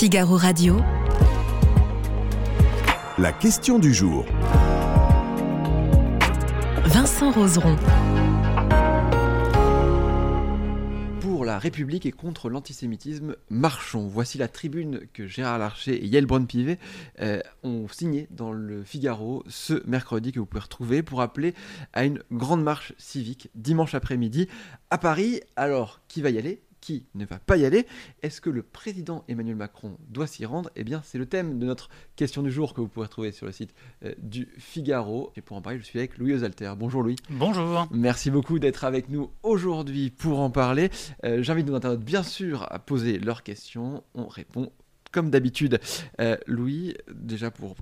Figaro Radio. La question du jour. Vincent Roseron. Pour la République et contre l'antisémitisme, marchons. Voici la tribune que Gérard Larcher et Yael Braun-Pivet euh, ont signée dans le Figaro ce mercredi que vous pouvez retrouver pour appeler à une grande marche civique dimanche après-midi à Paris. Alors, qui va y aller? Qui ne va pas y aller Est-ce que le président Emmanuel Macron doit s'y rendre? Eh bien, c'est le thème de notre question du jour que vous pourrez trouver sur le site euh, du Figaro. Et pour en parler, je suis avec Louis Osalter. Bonjour Louis. Bonjour. Merci beaucoup d'être avec nous aujourd'hui pour en parler. Euh, J'invite nos internautes, bien sûr, à poser leurs questions. On répond comme d'habitude. Euh, Louis, déjà pour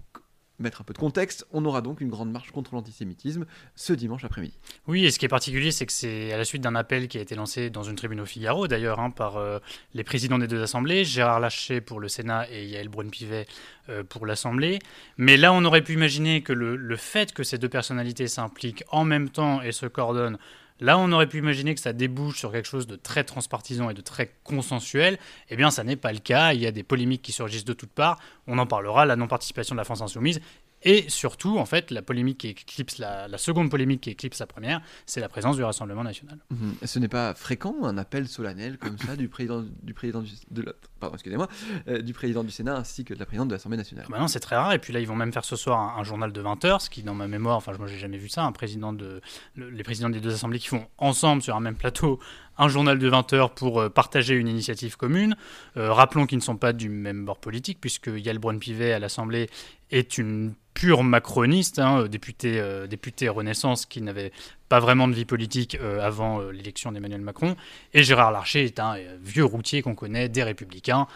mettre un peu de contexte, on aura donc une grande marche contre l'antisémitisme ce dimanche après-midi. Oui, et ce qui est particulier, c'est que c'est à la suite d'un appel qui a été lancé dans une tribune au Figaro, d'ailleurs, hein, par euh, les présidents des deux assemblées, Gérard Lachet pour le Sénat et Yael Braun-Pivet euh, pour l'Assemblée. Mais là, on aurait pu imaginer que le, le fait que ces deux personnalités s'impliquent en même temps et se coordonnent Là, on aurait pu imaginer que ça débouche sur quelque chose de très transpartisan et de très consensuel. Eh bien, ça n'est pas le cas. Il y a des polémiques qui surgissent de toutes parts. On en parlera. La non-participation de la France insoumise et surtout, en fait, la polémique qui éclipse la, la seconde polémique qui éclipse la première, c'est la présence du Rassemblement national. Mmh. Ce n'est pas fréquent un appel solennel comme ça du président du président du, de la, pardon, excusez-moi, euh, du président du Sénat ainsi que de la présidente de l'Assemblée nationale. Ah bah non, c'est très rare. Et puis là, ils vont même faire ce soir un, un journal de 20 heures, ce qui, dans ma mémoire, enfin, moi, j'ai jamais vu ça, un président de le, les présidents des deux assemblées qui font ensemble sur un même plateau un journal de 20 heures pour euh, partager une initiative commune. Euh, rappelons qu'ils ne sont pas du même bord politique, puisque Yael Braun-Pivet à l'Assemblée est une pure macroniste, hein, député, euh, député Renaissance qui n'avait pas vraiment de vie politique euh, avant euh, l'élection d'Emmanuel Macron. Et Gérard Larcher est un euh, vieux routier qu'on connaît des Républicains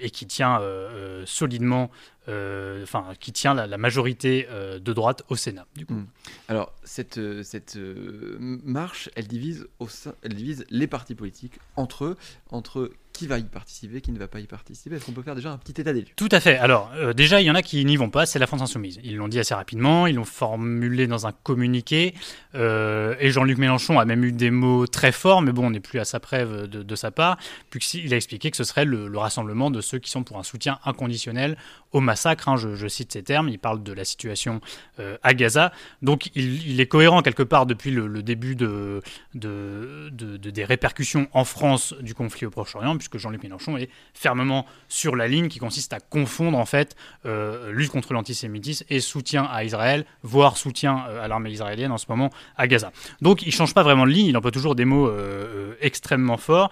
et qui tient solidement, enfin, qui tient la, majorité de droite au Sénat. Du coup. Mmh. Alors, cette, cette marche, elle divise, au sein, elle divise les partis politiques entre eux, entre qui va y participer, qui ne va pas y participer. Est-ce qu'on peut faire déjà un petit état des lieux? Tout à fait. Alors, euh, déjà, il y en a qui n'y vont pas, c'est la France Insoumise. Ils l'ont dit assez rapidement, ils l'ont formulé dans un communiqué, euh, et Jean-Luc Mélenchon a même eu des mots très forts, mais bon, on n'est plus à sa preuve de, sa part, puisqu'il a expliqué que ce serait le, le, rassemblement de ceux qui sont pour un soutien inconditionnel au massacre. Hein, je, cite ces termes, il parle de la situation euh, à Gaza. Donc, il, est cohérent quelque part depuis le, début de, des répercussions en France du conflit au Proche-Orient, puisque Jean-Luc Mélenchon est fermement sur la ligne qui consiste à confondre en fait euh, lutte contre l'antisémitisme et soutien à Israël, voire soutien euh, à l'armée israélienne en ce moment à Gaza. Donc il change pas vraiment de ligne, il emploie toujours des mots euh, extrêmement forts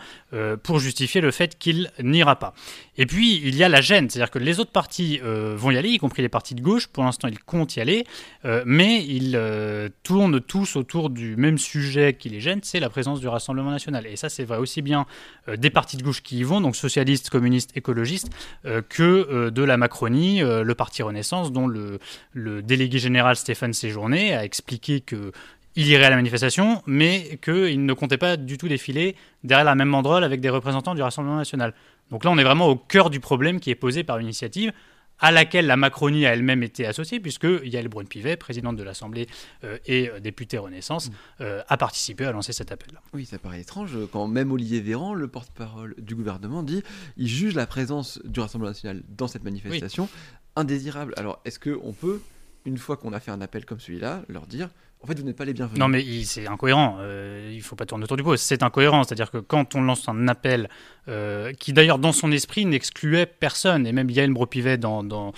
pour justifier le fait qu'il n'ira pas. Et puis il y a la gêne, c'est-à-dire que les autres partis vont y aller, y compris les partis de gauche. Pour l'instant, ils comptent y aller, mais ils tournent tous autour du même sujet qui les gêne, c'est la présence du Rassemblement national. Et ça, c'est vrai aussi bien des partis de gauche qui y vont, donc socialistes, communistes, écologistes, euh, que euh, de la Macronie, euh, le Parti Renaissance, dont le, délégué général Stéphane Séjourné a expliqué que il irait à la manifestation, mais qu'il ne comptait pas du tout défiler derrière la même banderole avec des représentants du Rassemblement national. Donc là, on est vraiment au cœur du problème qui est posé par une initiative à laquelle la Macronie a elle-même été associée, puisque Yael Braun-Pivet, présidente de l'Assemblée euh, et euh, députée Renaissance, euh, a participé à lancer cet appel. Oui, ça paraît étrange quand même Olivier Véran, le porte-parole du gouvernement, dit il juge la présence du Rassemblement national dans cette manifestation oui. indésirable. Alors, est-ce qu'on peut, une fois qu'on a fait un appel comme celui-là, leur dire en fait, vous n'êtes pas les bienvenus. Non, mais c'est incohérent. Euh, il ne faut pas tourner autour du pot. C'est incohérent. C'est-à-dire que quand on lance un appel euh, qui, d'ailleurs, dans son esprit, n'excluait personne, et même Yael Bropivet, dans, dans,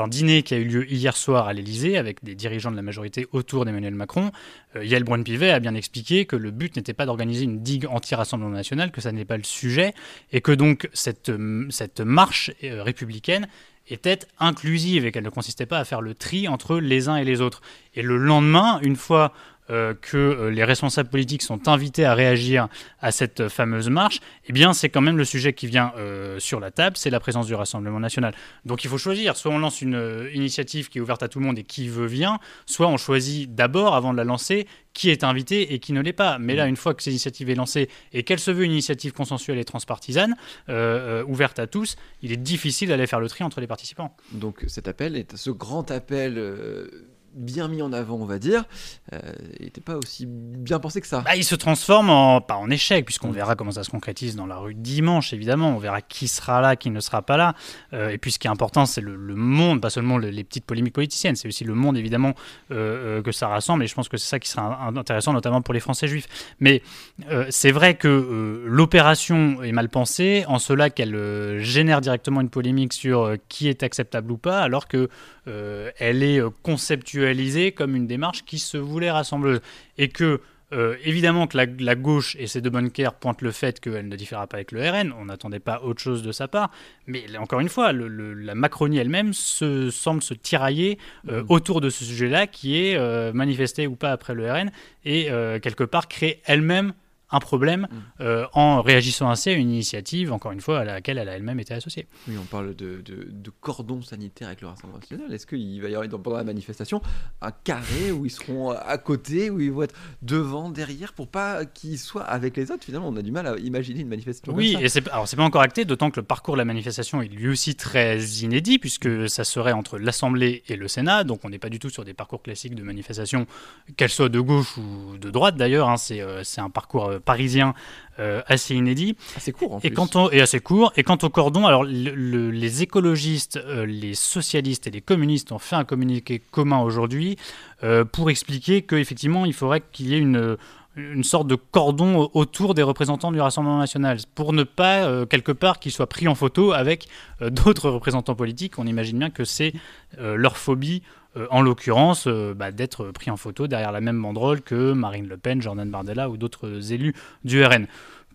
un dîner qui a eu lieu hier soir à l'Élysée, avec des dirigeants de la majorité autour d'Emmanuel Macron, euh, Yael Braun-Pivet a bien expliqué que le but n'était pas d'organiser une digue anti-Rassemblement national, que ça n'est pas le sujet, et que donc cette, cette marche euh, républicaine était inclusive et qu'elle ne consistait pas à faire le tri entre les uns et les autres. Et le lendemain, une fois euh, que euh, les responsables politiques sont invités à réagir à cette fameuse marche, eh bien c'est quand même le sujet qui vient euh, sur la table, c'est la présence du Rassemblement national. Donc il faut choisir, soit on lance une euh, initiative qui est ouverte à tout le monde et qui veut vient, soit on choisit d'abord, avant de la lancer, qui est invité et qui ne l'est pas. Mais là, une fois que cette initiative est lancée et qu'elle se veut une initiative consensuelle et transpartisane, euh, ouverte à tous, il est difficile d'aller faire le tri entre les participants. Donc cet appel est ce grand appel bien mis en avant, on va dire, euh, n'était pas aussi bien pensé que ça. Bah, il se transforme en, pas en échec, puisqu'on verra comment ça se concrétise dans la rue dimanche, évidemment. On verra qui sera là, qui ne sera pas là. Euh, et puis ce qui est important, c'est le, monde, pas seulement les petites polémiques politiciennes, c'est aussi le monde, évidemment, euh, euh, que ça rassemble. Et je pense que c'est ça qui sera intéressant, notamment pour les Français juifs. Mais c'est vrai que l'opération est mal pensée, en cela qu'elle génère directement une polémique sur qui est acceptable ou pas, alors que elle est conceptualisée comme une démarche qui se voulait rassembleuse. Et que euh, évidemment que la, gauche et ses deux bonnes pointent le fait qu'elle ne différera pas avec le RN, on n'attendait pas autre chose de sa part, mais encore une fois, la Macronie elle-même se, semble se tirailler euh, mmh. autour de ce sujet-là qui est euh, manifesté ou pas après le RN et quelque part créer elle-même un problème mm. euh, en réagissant ainsi à une initiative, encore une fois, à laquelle elle a elle-même été associée. Oui, on parle de, de, cordon sanitaire avec le Rassemblement national. Est-ce qu'il va y avoir pendant la manifestation un carré où ils seront à côté, où ils vont être devant, derrière, pour pas qu'ils soient avec les autres? Finalement, on a du mal à imaginer une manifestation. Oui, et c'est alors c'est pas encore acté, d'autant que le parcours de la manifestation est lui aussi très inédit, puisque ça serait entre l'Assemblée et le Sénat, donc on n'est pas du tout sur des parcours classiques de manifestation, qu'elles soient de gauche ou de droite d'ailleurs. Hein, c'est euh, un parcours euh, parisien euh, assez inédit. Assez court en et plus. Quant et assez court. Et quant au cordon, alors les écologistes, euh, les socialistes et les communistes ont fait un communiqué commun aujourd'hui euh, pour expliquer qu'effectivement il faudrait qu'il y ait une une sorte de cordon autour des représentants du Rassemblement national, pour ne pas, quelque part, qu'ils soient pris en photo avec d'autres représentants politiques. On imagine bien que c'est leur phobie euh, en l'occurrence euh, bah, d'être pris en photo derrière la même banderole que Marine Le Pen, Jordan Bardella ou d'autres élus du RN.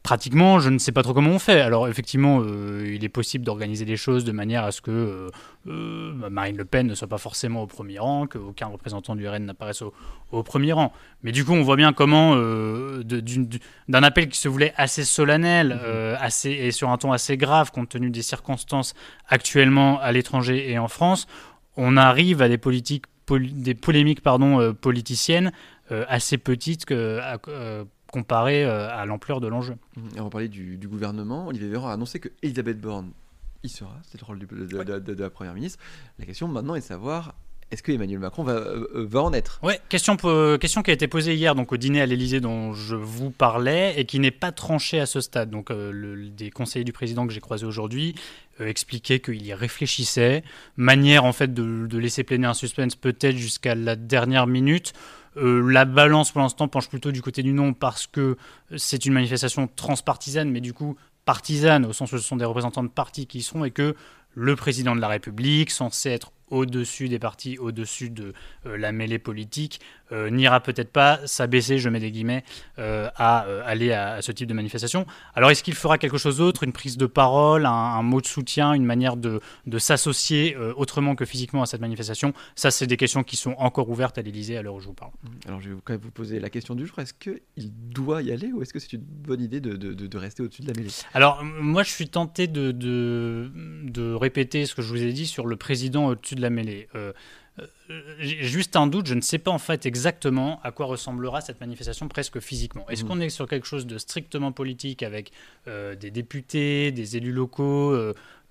Pratiquement, je ne sais pas trop comment on fait. Alors effectivement, euh, il est possible d'organiser des choses de manière à ce que bah, Marine Le Pen ne soit pas forcément au premier rang, qu'aucun représentant du RN n'apparaisse au, premier rang. Mais du coup, on voit bien comment, d'un appel qui se voulait assez solennel mmh. assez, et sur un ton assez grave, compte tenu des circonstances actuellement à l'étranger et en France, on arrive à des politiques des polémiques pardon, euh, politiciennes euh, assez petites que, euh, comparées à l'ampleur de l'enjeu. on va parler du, gouvernement. Olivier Véran a annoncé que Elisabeth Borne y sera. C'est le rôle de, la Première ministre. La question maintenant est de savoir est-ce que Emmanuel Macron va, va en être? Oui, question, qui a été posée hier donc, au dîner à l'Elysée dont je vous parlais et qui n'est pas tranchée à ce stade. Donc, le, des conseillers du président que j'ai croisés aujourd'hui euh, expliquer qu'il y réfléchissait, manière en fait de, laisser planer un suspense peut-être jusqu'à la dernière minute. Euh, la balance pour l'instant penche plutôt du côté du non parce que c'est une manifestation transpartisane, mais du coup partisane au sens où ce sont des représentants de partis qui y seront et que le président de la République, censé être au-dessus des partis, au-dessus de euh, la mêlée politique, euh, n'ira peut-être pas s'abaisser, je mets des guillemets, euh, à aller à, ce type de manifestation. Alors est-ce qu'il fera quelque chose d'autre, une prise de parole, un, mot de soutien, une manière de, de s'associer autrement que physiquement à cette manifestation? Ça, c'est des questions qui sont encore ouvertes à l'Élysée à l'heure où je vous parle. Alors je vais quand même vous poser la question du jour. Est-ce qu'il doit y aller ou est-ce que c'est une bonne idée de, de, de rester au-dessus de la mêlée? Alors moi, je suis tenté de, de, répéter ce que je vous ai dit sur le président au-dessus de la mêlée. Euh, euh, juste un doute, je ne sais pas en fait exactement à quoi ressemblera cette manifestation presque physiquement. Est-ce mmh. qu'on est sur quelque chose de strictement politique avec euh, des députés, des élus locaux,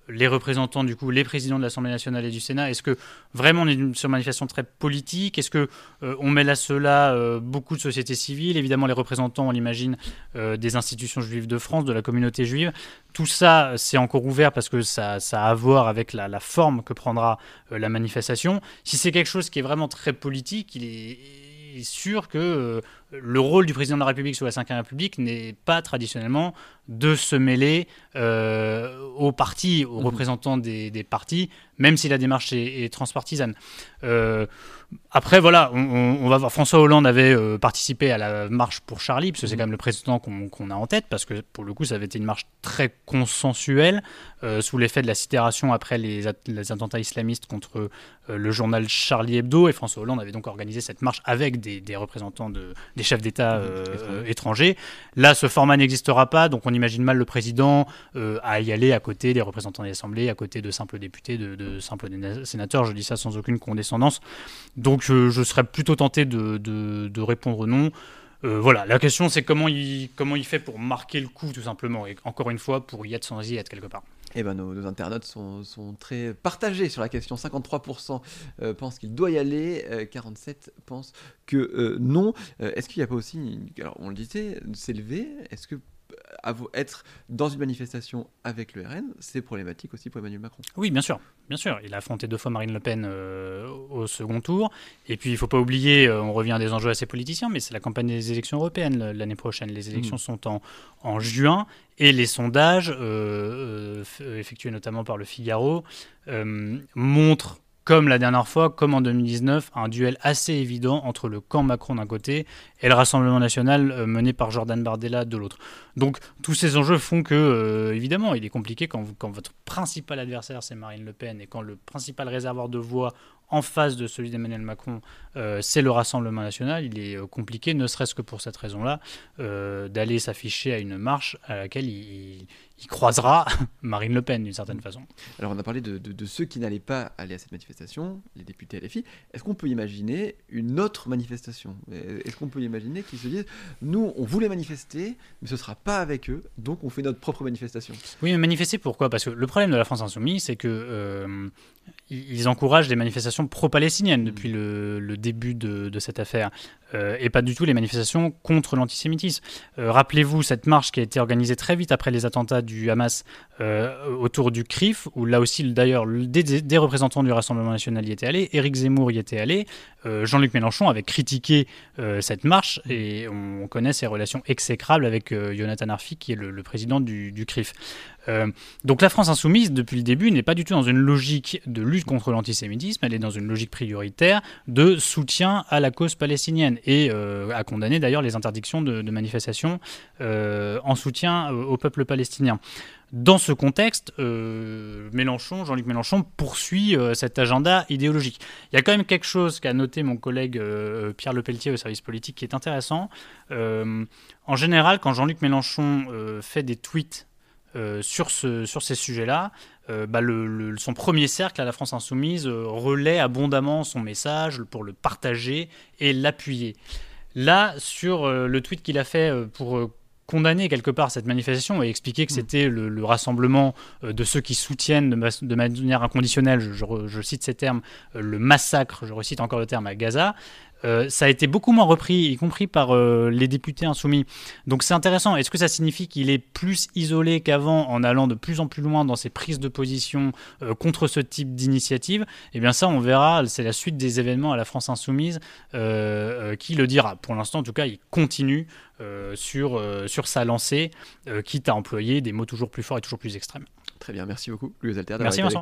les représentants, du coup, les présidents de l'Assemblée nationale et du Sénat Est-ce que vraiment on est sur une manifestation très politique? Est-ce que euh, on mêle à cela euh, beaucoup de sociétés civiles? Évidemment, les représentants, on l'imagine, euh, des institutions juives de France, de la communauté juive. Tout ça, c'est encore ouvert parce que ça, ça, a à voir avec la, la forme que prendra la manifestation. Si c'est quelque chose qui est vraiment très politique, il est sûr que le rôle du président de la République sous la Ve République n'est pas traditionnellement de se mêler euh, aux partis, aux mmh. représentants des, partis, même si la démarche est, transpartisane. Euh, après, voilà, on, va voir. François Hollande avait euh, participé à la marche pour Charlie, parce que c'est mmh. quand même le président qu'on a en tête, parce que pour le coup, ça avait été une marche très consensuelle, sous l'effet de la sidération après les, attentats islamistes contre le journal Charlie Hebdo. Et François Hollande avait donc organisé cette marche avec des, des représentants de, des chefs d'État euh, étrangers. Là, ce format n'existera pas, donc on imagine mal le président euh, à y aller à côté des représentants de l'Assemblée, à côté de simples députés, de, simples sénateurs. Je dis ça sans aucune condescendance. Donc euh, je serais plutôt tenté de, répondre non. voilà, la question c'est comment il, comment il fait pour marquer le coup tout simplement, et encore une fois pour y être sans y être quelque part. Eh ben, nos, internautes sont, très partagés sur la question. 53% euh, pensent qu'il doit y aller, euh, 47% pensent que euh, non. Euh, Est-ce qu'il n'y a pas aussi, alors on le disait, s'élever? Est-ce que euh, être dans une manifestation avec le RN, c'est problématique aussi pour Emmanuel Macron Oui, bien sûr, bien sûr. Il a affronté deux fois Marine Le Pen euh, au second tour. Et puis, il faut pas oublier, euh, on revient à des enjeux assez politiciens, mais c'est la campagne des élections européennes l'année prochaine. Les élections Mhm. sont en, en juin et les sondages, euh, effectués notamment par le Figaro, montrent comme la dernière fois, comme en 2019, un duel assez évident entre le camp Macron d'un côté et le Rassemblement national euh, mené par Jordan Bardella de l'autre. Donc tous ces enjeux font que, euh, évidemment, il est compliqué quand, votre principal adversaire c'est Marine Le Pen et quand le principal réservoir de voix en face de celui d'Emmanuel Macron euh, c'est le Rassemblement national. Il est euh, compliqué, ne serait-ce que pour cette raison-là, euh, d'aller s'afficher à une marche à laquelle il, croisera Marine Le Pen d'une certaine façon. Alors on a parlé de, de- de ceux qui n'allaient pas aller à cette manifestation, les députés LFI. Est-ce qu'on peut imaginer une autre manifestation? Est-ce qu'on peut imaginer qu'ils se disent, nous on voulait manifester, mais ce sera pas avec eux, donc on fait notre propre manifestation? Oui, mais manifester pourquoi? Parce que le problème de la France insoumise, c'est que euh, ils encouragent des manifestations pro-palestiniennes depuis le, début de, cette affaire, euh, et pas du tout les manifestations contre l'antisémitisme. Euh, Rappelez-vous cette marche qui a été organisée très vite après les attentats du Hamas euh, autour du CRIF, où là aussi, d'ailleurs, le- des, représentants du Rassemblement national y étaient allés, Éric Zemmour y était allé, Jean-Luc Mélenchon avait critiqué cette marche, et on connaît ses relations exécrables avec Jonathan Arfi, qui est le, le président du, du CRIF. Euh, donc la France insoumise, depuis le début, n'est pas du tout dans une logique de lutte contre l'antisémitisme, elle est dans une logique prioritaire de soutien à la cause palestinienne et euh, a condamné d'ailleurs les interdictions de, manifestations euh, en soutien au, peuple palestinien. Dans ce contexte, Mélenchon, Jean-Luc Mélenchon poursuit cet agenda idéologique. Il y a quand même quelque chose qu'a noté mon collègue Pierre Lepelletier au service politique qui est intéressant. En général, quand Jean-Luc Mélenchon fait des tweets euh, sur, ce, sur ces sujets-là, euh, bah, le- le- son premier cercle à la France insoumise euh, relaie abondamment son message pour le partager et l'appuyer. Là, sur le tweet qu'il a fait pour condamner quelque part cette manifestation et expliquer que Mm. c'était le, le rassemblement de ceux qui soutiennent de, ma- de manière inconditionnelle, je, je cite ces termes, le massacre, je recite encore le terme, à Gaza, euh, ça a été beaucoup moins repris, y compris par euh, les députés insoumis. Donc c'est intéressant. Est-ce que ça signifie qu'il est plus isolé qu'avant en allant de plus en plus loin dans ses prises de position euh, contre ce type d'initiative? Eh bien ça, on verra. C'est la suite des événements à la France insoumise qui le dira. Pour l'instant, en tout cas, il continue sur, sur sa lancée, quitte à employer des mots toujours plus forts et toujours plus extrêmes. Très bien, merci beaucoup, Louis Alter. Merci Vincent.